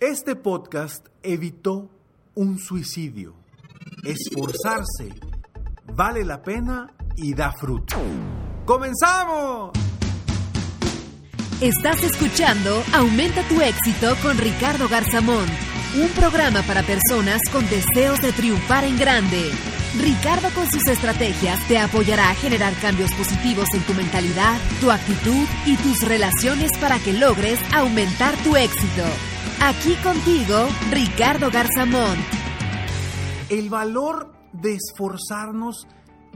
Este podcast evitó un suicidio. Esforzarse vale la pena y da fruto. ¡Comenzamos! Estás escuchando Aumenta tu éxito con Ricardo Garzamón, un programa para personas con deseos de triunfar en grande. Ricardo con sus estrategias te apoyará a generar cambios positivos en tu mentalidad, tu actitud y tus relaciones para que logres aumentar tu éxito. Aquí contigo, Ricardo Garzamón. El valor de esforzarnos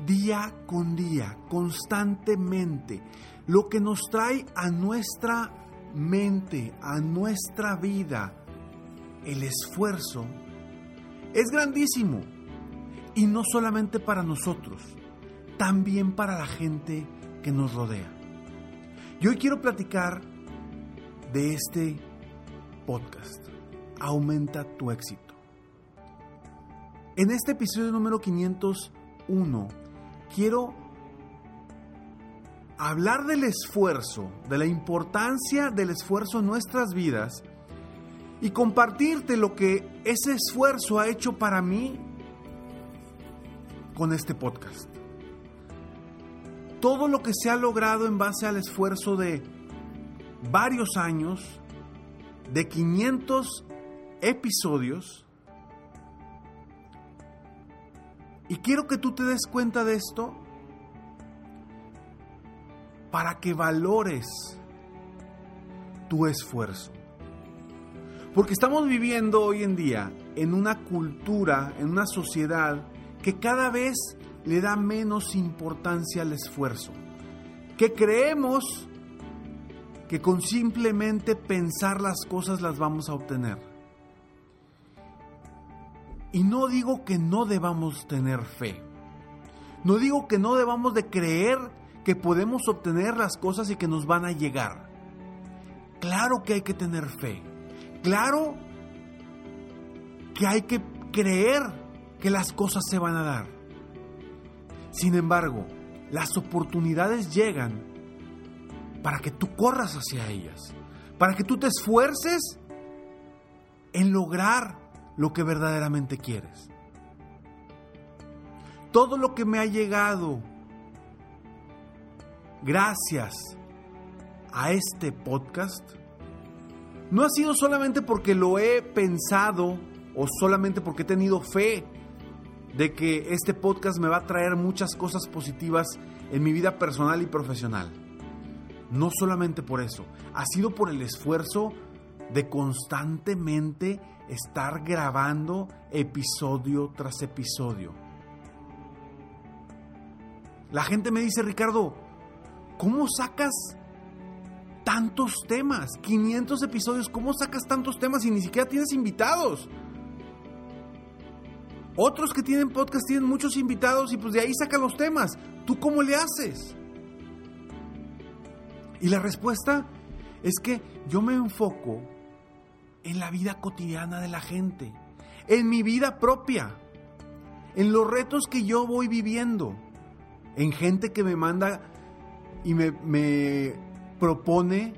día con día, constantemente, lo que nos trae a nuestra mente, a nuestra vida, el esfuerzo, es grandísimo. Y no solamente para nosotros, también para la gente que nos rodea. Y hoy quiero platicar de este podcast. Aumenta tu éxito. En este episodio número 501 quiero hablar del esfuerzo, de la importancia del esfuerzo en nuestras vidas y compartirte lo que ese esfuerzo ha hecho para mí con este podcast. Todo lo que se ha logrado en base al esfuerzo de varios años, de 500 episodios. Y quiero que tú te des cuenta de esto para que valores tu esfuerzo. Porque estamos viviendo hoy en día en una cultura, en una sociedad que cada vez le da menos importancia al esfuerzo. Que creemos que con simplemente pensar las cosas las vamos a obtener. Y no digo que no debamos tener fe. No digo que no debamos de creer que podemos obtener las cosas y que nos van a llegar. Claro que hay que tener fe. Claro que hay que creer que las cosas se van a dar. Sin embargo, las oportunidades llegan para que tú corras hacia ellas, para que tú te esfuerces en lograr lo que verdaderamente quieres. Todo lo que me ha llegado gracias a este podcast no ha sido solamente porque lo he pensado o solamente porque he tenido fe de que este podcast me va a traer muchas cosas positivas en mi vida personal y profesional. No solamente por eso, ha sido por el esfuerzo de constantemente estar grabando episodio tras episodio. La gente me dice, Ricardo, ¿cómo sacas tantos temas? 500 episodios, ¿cómo sacas tantos temas y ni siquiera tienes invitados? Otros que tienen podcast tienen muchos invitados y pues de ahí sacan los temas. ¿Tú cómo le haces? Y la respuesta es que yo me enfoco en la vida cotidiana de la gente, en mi vida propia, en los retos que yo voy viviendo, en gente que me manda y me, propone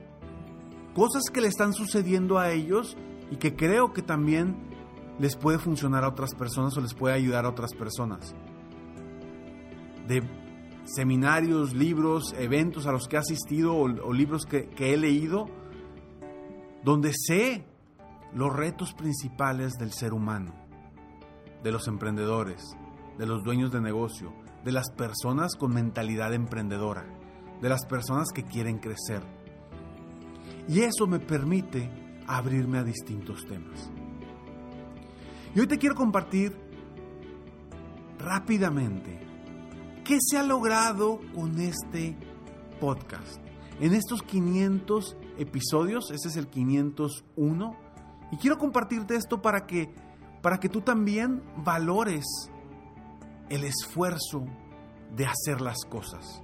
cosas que le están sucediendo a ellos y que creo que también les puede funcionar a otras personas o les puede ayudar a otras personas. De seminarios, libros, eventos a los que he asistido o, libros que, que he leído, donde sé los retos principales del ser humano, de los emprendedores, de los dueños de negocio, de las personas con mentalidad emprendedora, de las personas que quieren crecer. Y eso me permite abrirme a distintos temas. Y hoy te quiero compartir rápidamente qué se ha logrado con este podcast. En estos 500 episodios, ese es el 501, y quiero compartirte esto para que para que tú también valores el esfuerzo de hacer las cosas.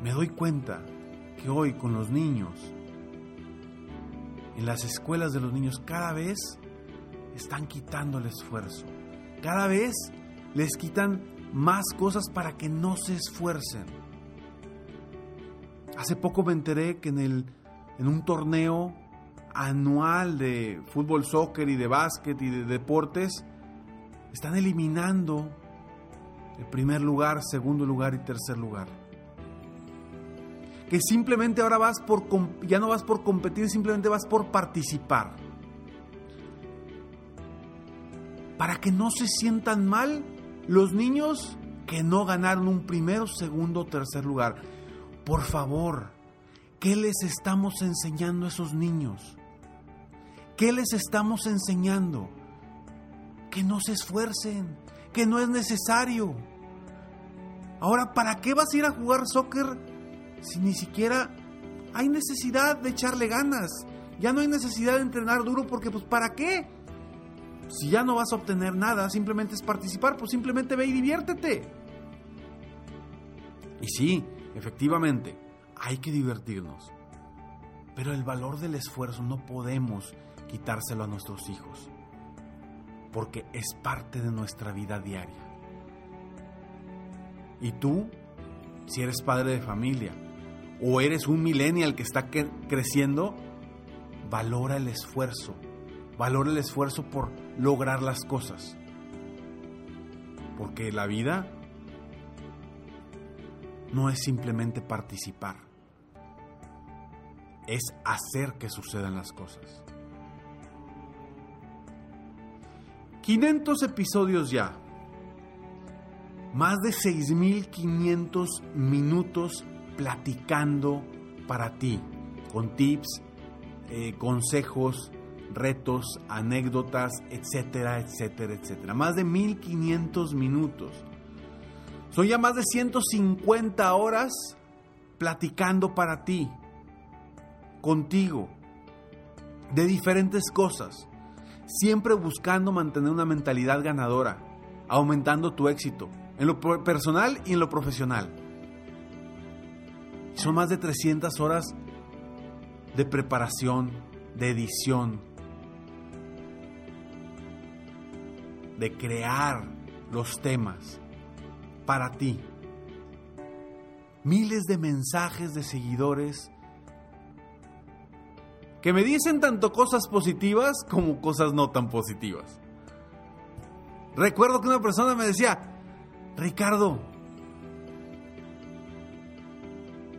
Me doy cuenta que hoy con los niños, en las escuelas de los niños, cada vez están quitando el esfuerzo. Cada vez les quitan más cosas para que no se esfuercen. Hace poco me enteré que en, el, en un torneo anual de fútbol, soccer y de básquet y de deportes, están eliminando el primer lugar, segundo lugar y tercer lugar. Que simplemente ahora vas por, ya no vas por competir, simplemente vas por participar. Para que no se sientan mal los niños que no ganaron un primero, segundo tercer lugar. Por favor, ¿qué les estamos enseñando a esos niños? ¿Qué les estamos enseñando? Que no se esfuercen, que no es necesario. Ahora, ¿para qué vas a ir a jugar soccer si ni siquiera hay necesidad de echarle ganas? Ya no hay necesidad de entrenar duro porque pues ¿para qué? Si ya no vas a obtener nada, simplemente es participar, pues simplemente ve y diviértete. Y sí, efectivamente, hay que divertirnos. Pero el valor del esfuerzo no podemos quitárselo a nuestros hijos, porque es parte de nuestra vida diaria. Y tú, si eres padre de familia o eres un millennial que está creciendo, valora el esfuerzo, valora el esfuerzo por lograr las cosas. Porque la vida no es simplemente participar, es hacer que sucedan las cosas. 500 episodios ya. Más de 6.500 minutos platicando para ti, con tips, eh, consejos, retos, anécdotas, etcétera, etcétera, etcétera. Más de 1.500 minutos. Son ya más de 150 horas platicando para ti, contigo, de diferentes cosas siempre buscando mantener una mentalidad ganadora, aumentando tu éxito, en lo personal y en lo profesional. Son más de 300 horas de preparación, de edición, de crear los temas para ti. Miles de mensajes de seguidores que me dicen tanto cosas positivas como cosas no tan positivas. Recuerdo que una persona me decía, Ricardo,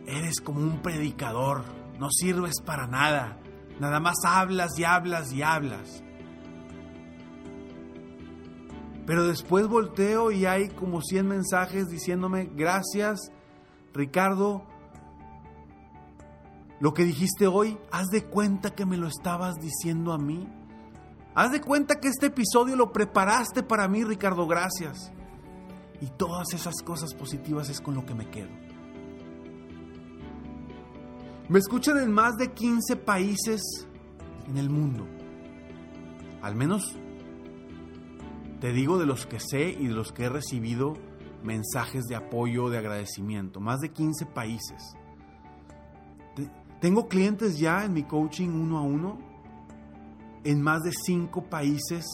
eres como un predicador, no sirves para nada, nada más hablas y hablas y hablas. Pero después volteo y hay como 100 mensajes diciéndome, gracias, Ricardo, lo que dijiste hoy, haz de cuenta que me lo estabas diciendo a mí. Haz de cuenta que este episodio lo preparaste para mí, Ricardo, gracias. Y todas esas cosas positivas es con lo que me quedo. Me escuchan en más de 15 países en el mundo. Al menos te digo de los que sé y de los que he recibido mensajes de apoyo, de agradecimiento. Más de 15 países. Tengo clientes ya en mi coaching uno a uno en más de cinco países,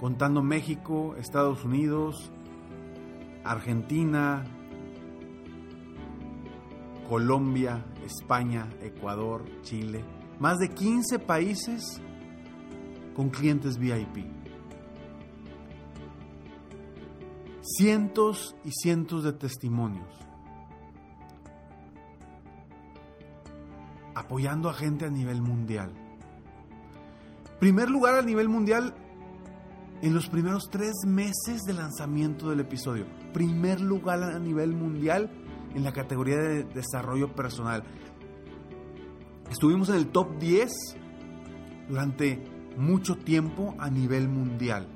contando México, Estados Unidos, Argentina, Colombia, España, Ecuador, Chile. Más de 15 países con clientes VIP. Cientos y cientos de testimonios apoyando a gente a nivel mundial. Primer lugar a nivel mundial en los primeros tres meses de lanzamiento del episodio. Primer lugar a nivel mundial en la categoría de desarrollo personal. Estuvimos en el top 10 durante mucho tiempo a nivel mundial.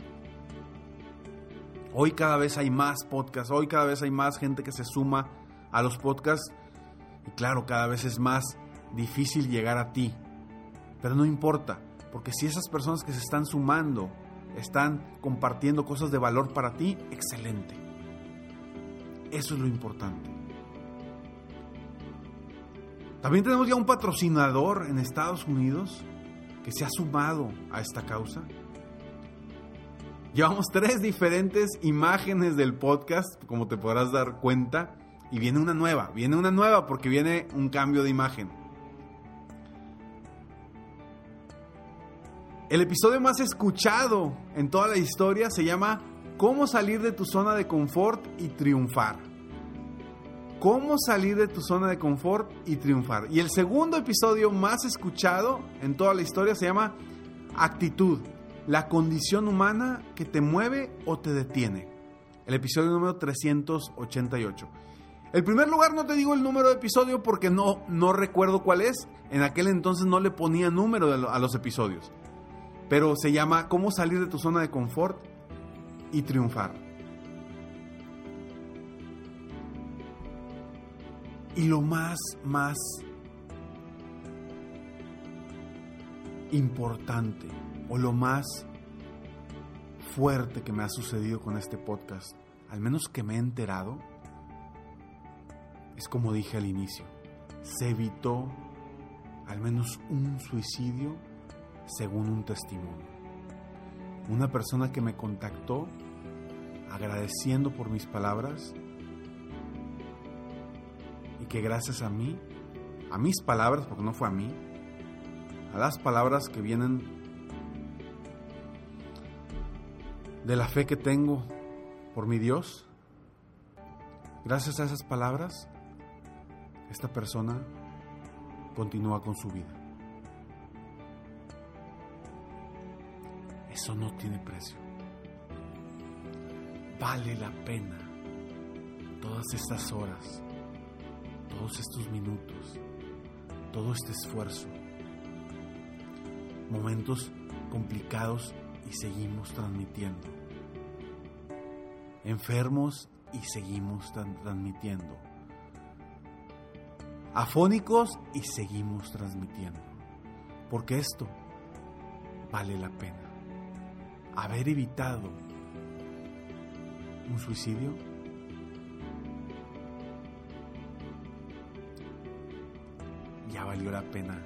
Hoy cada vez hay más podcasts, hoy cada vez hay más gente que se suma a los podcasts y claro, cada vez es más difícil llegar a ti. Pero no importa, porque si esas personas que se están sumando están compartiendo cosas de valor para ti, excelente. Eso es lo importante. También tenemos ya un patrocinador en Estados Unidos que se ha sumado a esta causa. Llevamos tres diferentes imágenes del podcast, como te podrás dar cuenta, y viene una nueva, viene una nueva porque viene un cambio de imagen. El episodio más escuchado en toda la historia se llama Cómo salir de tu zona de confort y triunfar. Cómo salir de tu zona de confort y triunfar. Y el segundo episodio más escuchado en toda la historia se llama Actitud, la condición humana que te mueve o te detiene. El episodio número 388. El primer lugar no te digo el número de episodio porque no, no recuerdo cuál es. En aquel entonces no le ponía número a los episodios pero se llama Cómo salir de tu zona de confort y triunfar. Y lo más, más importante o lo más fuerte que me ha sucedido con este podcast, al menos que me he enterado, es como dije al inicio, se evitó al menos un suicidio según un testimonio. Una persona que me contactó agradeciendo por mis palabras y que gracias a mí, a mis palabras, porque no fue a mí, a las palabras que vienen de la fe que tengo por mi Dios, gracias a esas palabras, esta persona continúa con su vida. Eso no tiene precio. Vale la pena todas estas horas, todos estos minutos, todo este esfuerzo. Momentos complicados y seguimos transmitiendo. Enfermos y seguimos transmitiendo. Afónicos y seguimos transmitiendo. Porque esto vale la pena haber evitado un suicidio? Ya valió la pena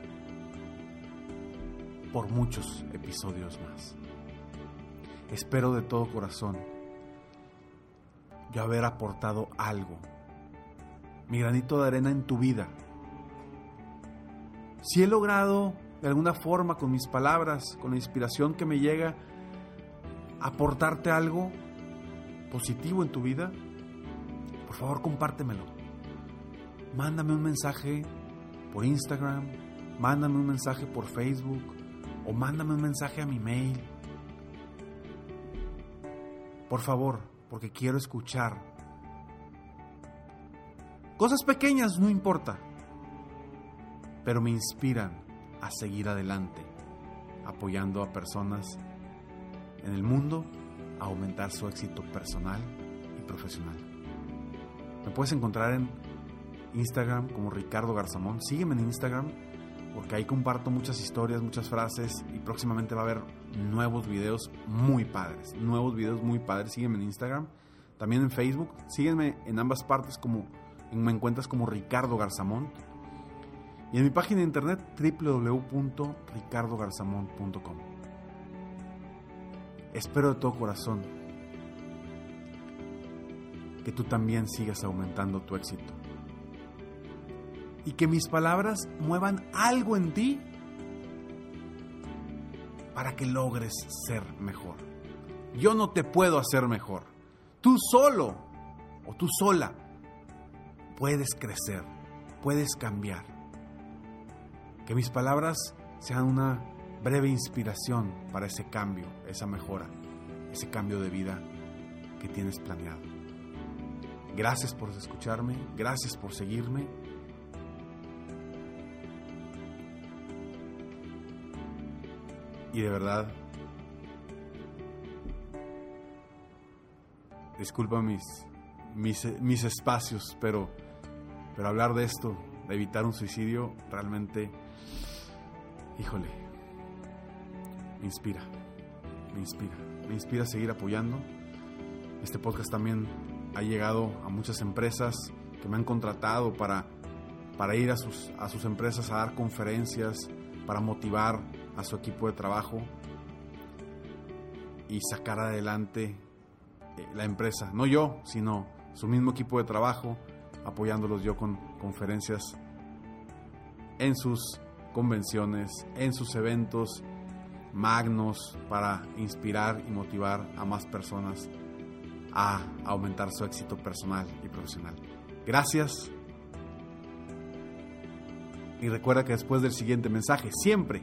por muchos episodios más. Espero de todo corazón yo haber aportado algo, mi granito de arena en tu vida. Si he logrado de alguna forma con mis palabras, con la inspiración que me llega, aportarte algo positivo en tu vida, por favor compártemelo. Mándame un mensaje por Instagram, mándame un mensaje por Facebook o mándame un mensaje a mi mail. Por favor, porque quiero escuchar. Cosas pequeñas, no importa, pero me inspiran a seguir adelante, apoyando a personas en el mundo a aumentar su éxito personal y profesional. Me puedes encontrar en Instagram como Ricardo Garzamón. Sígueme en Instagram porque ahí comparto muchas historias, muchas frases y próximamente va a haber nuevos videos muy padres. Nuevos videos muy padres. Sígueme en Instagram. También en Facebook. Sígueme en ambas partes como me encuentras como Ricardo Garzamont. Y en mi página de internet www.ricardogarzamont.com. Espero de todo corazón que tú también sigas aumentando tu éxito. Y que mis palabras muevan algo en ti para que logres ser mejor. Yo no te puedo hacer mejor. Tú solo o tú sola puedes crecer, puedes cambiar. Que mis palabras sean una breve inspiración para ese cambio, esa mejora, ese cambio de vida que tienes planeado. Gracias por escucharme, gracias por seguirme. Y de verdad, disculpa mis, mis, mis espacios, pero, pero hablar de esto, de evitar un suicidio, realmente, híjole, me inspira, me inspira, me inspira a seguir apoyando. Este podcast también ha llegado a muchas empresas que me han contratado para, para ir a sus, a sus empresas a dar conferencias, para motivar a su equipo de trabajo y sacar adelante eh, la empresa. No yo, sino su mismo equipo de trabajo, apoyándolos yo con conferencias en sus convenciones, en sus eventos magnos para inspirar y motivar a más personas a aumentar su éxito personal y profesional. Gracias. Y recuerda que después del siguiente mensaje siempre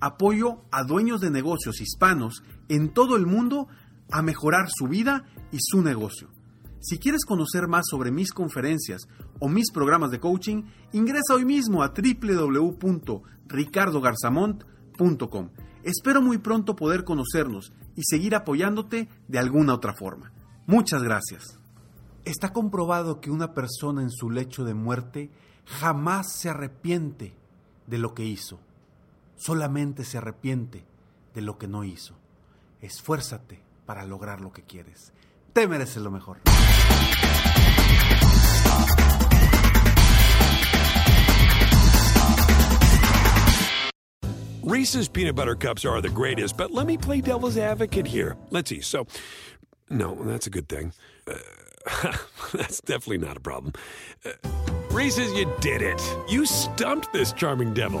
apoyo a dueños de negocios hispanos en todo el mundo a mejorar su vida y su negocio. Si quieres conocer más sobre mis conferencias o mis programas de coaching, ingresa hoy mismo a www.ricardogarzamont.com. Espero muy pronto poder conocernos y seguir apoyándote de alguna otra forma. Muchas gracias. Está comprobado que una persona en su lecho de muerte jamás se arrepiente de lo que hizo. Solamente se arrepiente de lo que no hizo. Esfuérzate para lograr lo que quieres. Te mereces lo mejor. Reese's peanut butter cups are the greatest, but let me play devil's advocate here. Let's see. So, no, that's a good thing. Uh, that's definitely not a problem. Uh, Reese's, you did it. You stumped this charming devil.